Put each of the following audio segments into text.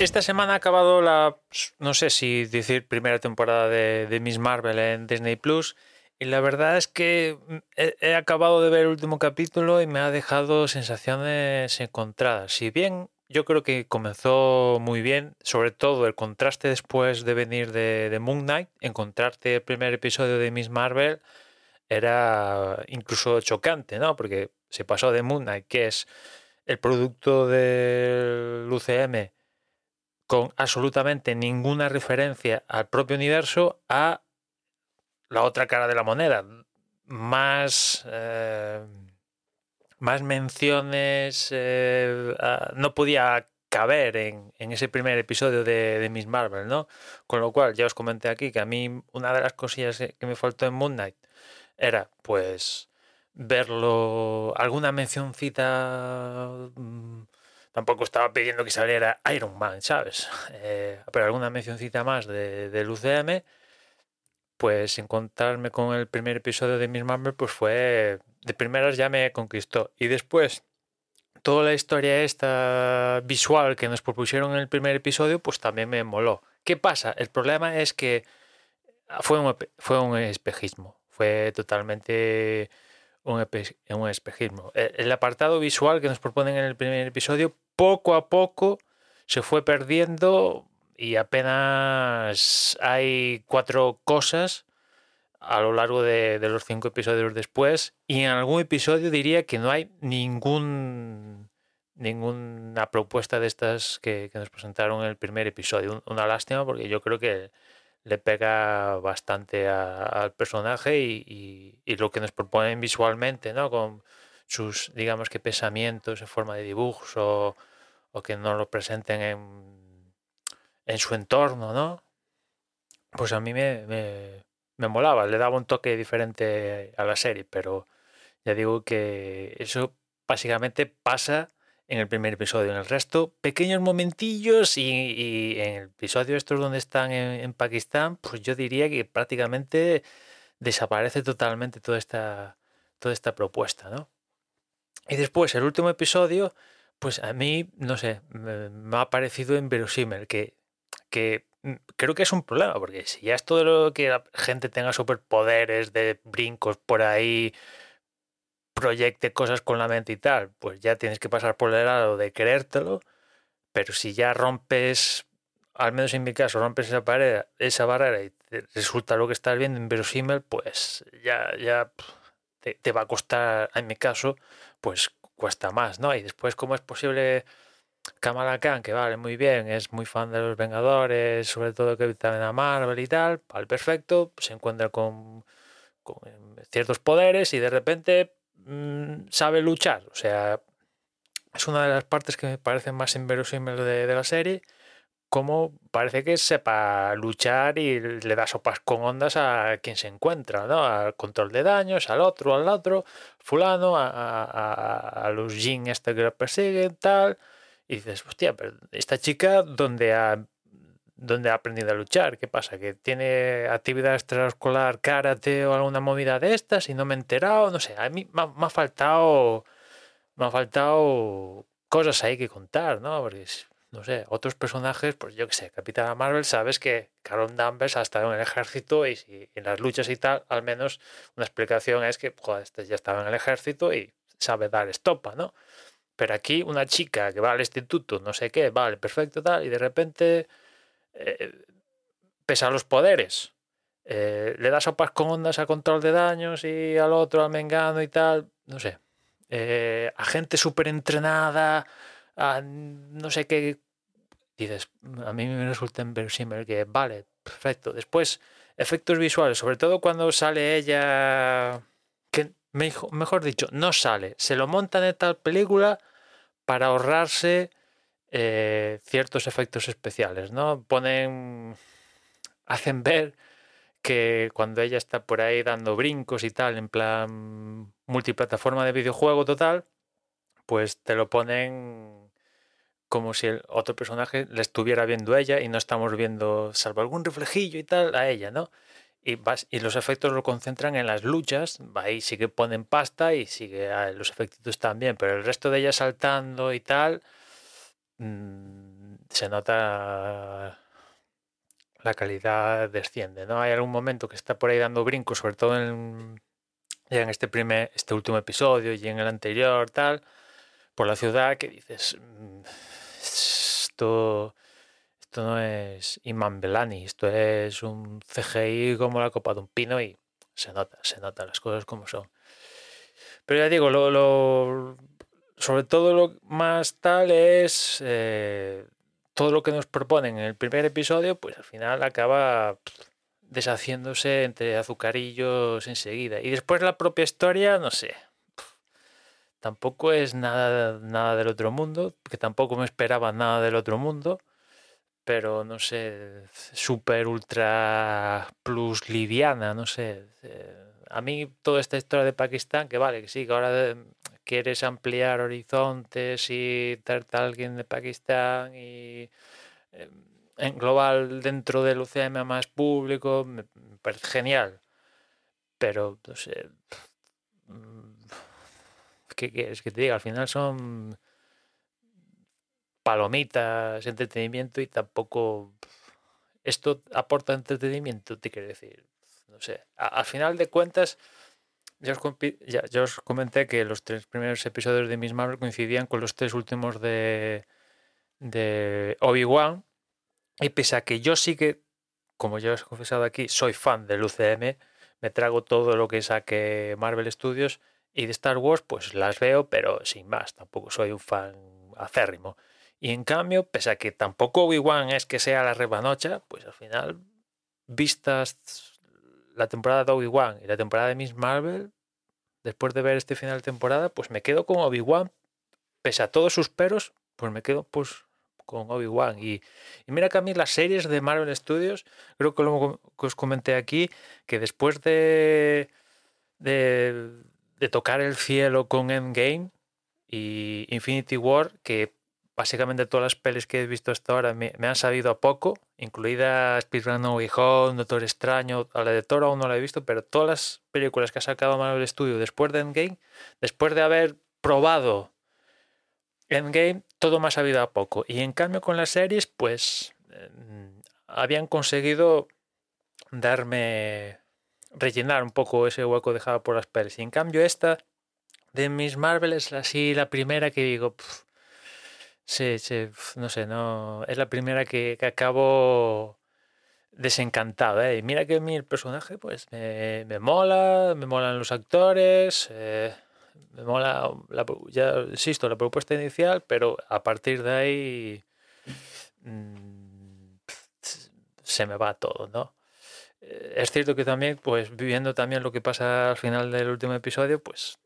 Esta semana ha acabado la, no sé si decir primera temporada de, Miss Marvel en Disney Plus. Y la verdad es que he, he acabado de ver el último capítulo y me ha dejado sensaciones encontradas. Si bien yo creo que comenzó muy bien, sobre todo el contraste después de venir de, de Moon Knight, encontrarte el primer episodio de Miss Marvel era incluso chocante, ¿no? Porque se pasó de Moon Knight, que es el producto del UCM con absolutamente ninguna referencia al propio universo a la otra cara de la moneda. Más, eh, más menciones eh, no podía caber en, en ese primer episodio de, de Miss Marvel, ¿no? Con lo cual, ya os comenté aquí que a mí una de las cosillas que que me faltó en Moon Knight era, pues, verlo, alguna mencioncita mm, tampoco estaba pidiendo que saliera Iron Man, ¿sabes? Eh, pero alguna mencioncita más de, del UCM, pues encontrarme con el primer episodio de Miss Marvel, pues fue, de primeras ya me conquistó. Y después, toda la historia esta visual que nos propusieron en el primer episodio, pues también me moló. ¿Qué pasa? El problema es que fue un, fue un espejismo, fue totalmente un, epe- un espejismo. El, el apartado visual que nos proponen en el primer episodio, poco a poco se fue perdiendo y apenas hay cuatro cosas a lo largo de, los cinco episodios después y en algún episodio diría que no hay ningún ninguna propuesta de estas que, que nos presentaron en el primer episodio. Un- Una lástima porque yo creo que le pega bastante a- al personaje y, y- lo que nos proponen visualmente, ¿no? Con sus, digamos que pensamientos en forma de dibujos o, o que nos lo presenten en, en su entorno, ¿no? Pues a mí me, me, me molaba, le daba un toque diferente a la serie, pero ya digo que eso básicamente pasa en el primer episodio. En el resto, pequeños momentillos y, y en el episodio estos donde están en, en Pakistán, pues yo diría que prácticamente desaparece totalmente toda esta, toda esta propuesta, ¿no? Y después, el último episodio, pues a mí, no sé, me, ha parecido inverosímil, que, que mm, creo que es un problema, porque si ya es todo lo que la gente tenga superpoderes de brincos por ahí, proyecte cosas con la mente y tal, pues ya tienes que pasar por el lado de creértelo, pero si ya rompes, al menos en mi caso, rompes esa pared, esa barrera y resulta lo que estás viendo inverosímil, pues ya, ya te, va a costar, en mi caso, pues cuesta más, ¿no? Y después, ¿cómo es posible Kamala Khan, que vale, muy bien, es muy fan de los Vengadores, sobre todo que también a Marvel y tal, al perfecto, se encuentra con, con ciertos poderes y de repente mm, sabe luchar. O sea, es una de las partes que me parecen más inverosímiles de, de la serie, como parece que sepa luchar y le da sopas con ondas a quien se encuentra, ¿no? Al control de daños, al otro, al otro, fulano, a, los Jin este que lo persiguen, tal. Y dices, hostia, pero esta chica, ¿dónde ha, dónde ha aprendido a luchar? ¿Qué pasa? ¿Que tiene actividad extraescolar, karate o alguna movida de estas y no me he enterado? No sé, a mí me ha, me ha faltado me ha faltado cosas ahí que contar, ¿no? Porque no sé, otros personajes, pues yo qué sé, Capitana Marvel, sabes que Carol Danvers ha estado en el ejército y si en las luchas y tal, al menos una explicación es que, joder, este ya estaba en el ejército y sabe dar estopa, ¿no? Pero aquí una chica que va al instituto, no sé qué, vale, perfecto, tal, y de repente, eh, pesa los poderes, eh, le da sopas con ondas a control de daños y al otro, al mengano y tal, no sé. Eh, a gente súper entrenada, a no sé qué. Dices, a mí me resulta inverosímil que, vale, perfecto. Después, efectos visuales, sobre todo cuando sale ella, que mejor dicho, no sale, se lo montan en tal película para ahorrarse eh, ciertos efectos especiales, ¿no? Ponen, hacen ver que cuando ella está por ahí dando brincos y tal, en plan multiplataforma de videojuego total, pues te lo ponen como si el otro personaje le estuviera viendo a ella y no estamos viendo, salvo algún reflejillo y tal, a ella, ¿no? Y, los efectos lo concentran en las luchas, ahí sí que ponen pasta y sigue ah, los efectos también, pero el resto de ella saltando y tal, mmm, se nota la calidad desciende, ¿no? Hay algún momento que está por ahí dando brincos, sobre todo en, en este primer, este último episodio y en el anterior, tal, por la ciudad, que dices, mm, esto, esto no es Iman Belani, esto es un CGI como la copa de un pino y se nota, se nota las cosas como son. Pero ya digo, lo sobre todo lo más tal es eh, todo lo que nos proponen en el primer episodio, pues al final acaba deshaciéndose entre azucarillos enseguida. Y después la propia historia, no sé. Tampoco es nada, nada del otro mundo, que tampoco me esperaba nada del otro mundo, pero no sé, super ultra plus liviana, no sé. Eh, a mí toda esta historia de Pakistán, que vale, que sí, que ahora quieres ampliar horizontes y traerte a alguien de Pakistán y em, en global dentro del UCM más público, me, parece genial. Pero, no sé, mm, ¿qué quieres que te diga? Al final son palomitas, entretenimiento y tampoco... Esto aporta entretenimiento, te quiero decir no sé, al final de cuentas, ya os, comenté que los tres primeros episodios de Miss Marvel coincidían con los tres últimos de, de Obi-Wan. Y pese a que yo sí que, como ya os he confesado aquí, soy fan del UCM, me trago todo lo que saque Marvel Studios y de Star Wars, pues las veo, pero sin más, tampoco soy un fan acérrimo. Y en cambio, pese a que tampoco Obi-Wan es que sea la rebanocha, pues al final, vistas la temporada de Obi-Wan y la temporada de Miss Marvel, después de ver este final de temporada, pues me quedo con Obi-Wan. Pese a todos sus peros, pues me quedo pues con Obi-Wan. Y, mira que a mí las series de Marvel Studios, creo que os comenté aquí, que después de, de, de tocar el cielo con Endgame y Infinity War, que básicamente todas las pelis que he visto hasta ahora me, han sabido a poco, incluida Speedrun No Way Doctor Extraño, a la de Thor aún no la he visto, pero todas las películas que ha sacado Marvel Studio después de Endgame, después de haber probado Endgame, todo me ha sabido a poco. Y en cambio con las series, pues mm, habían conseguido darme, rellenar un poco ese hueco dejado por las pelis. Y en cambio esta de Miss Marvel es así la primera que digo... Sí, sí, no sé, no. Es la primera que, acabo desencantado, ¿eh? Y mira que a mí el personaje, pues, me, mola, me molan los actores, eh, me mola, la, ya insisto, la propuesta inicial, pero a partir de ahí mm, se me va todo, ¿no? Eh, es cierto que también, pues, viviendo también lo que pasa al final del último episodio, pues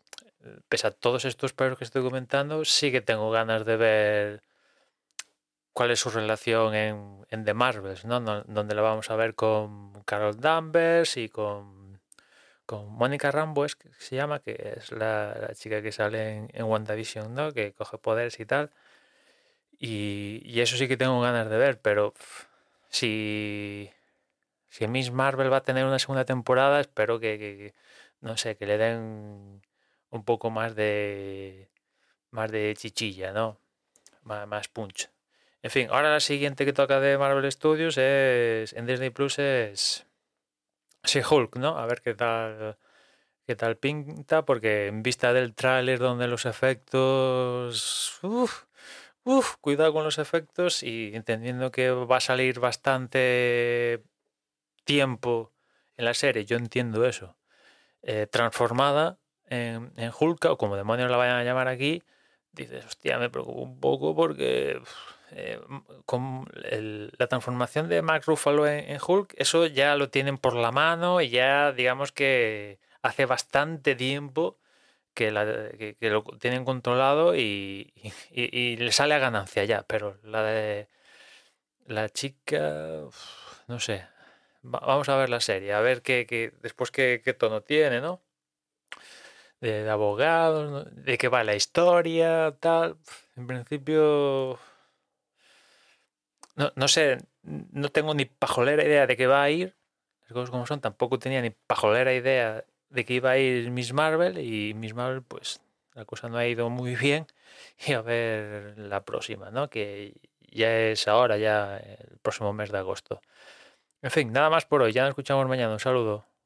pese a todos estos perros que estoy comentando, sí que tengo ganas de ver cuál es su relación en, en The Marvels, ¿no? Donde la vamos a ver con Carol Danvers y con, con Mónica Rambo, es que se llama, que es la, chica que sale en, en, WandaVision, ¿no? Que coge poderes y tal. Y, eso sí que tengo ganas de ver, pero si, si Miss Marvel va a tener una segunda temporada, espero que no sé, que le den un poco más de más de chichilla, ¿no? más punch. En fin, ahora la siguiente que toca de Marvel Studios es en Disney Plus es She-Hulk, ¿no? A ver qué tal qué tal pinta, porque en vista del tráiler donde los efectos... Uf, cuidado con los efectos y entendiendo que va a salir bastante tiempo en la serie, yo entiendo eso, eh, transformada en, en Hulk, o como demonios la vayan a llamar aquí, dices, hostia, me preocupa un poco porque eh, con la transformación de Mark Ruffalo en, Hulk, eso ya lo tienen por la mano y ya digamos que hace bastante tiempo que, lo tienen controlado y, le sale a ganancia ya, pero la de la chica, no sé, vamos a ver la serie, a ver qué, después qué, tono tiene, ¿no? De, abogados, de qué va la historia, tal. En principio no, no sé, no tengo ni pajolera idea de qué va a ir. Las cosas como son, tampoco tenía ni pajolera idea de que iba a ir Miss Marvel y Miss Marvel, pues la cosa no ha ido muy bien. Y a ver la próxima, ¿no? Que ya es ahora, ya el próximo mes de agosto. En fin, nada más por hoy. Ya nos escuchamos mañana. Un saludo.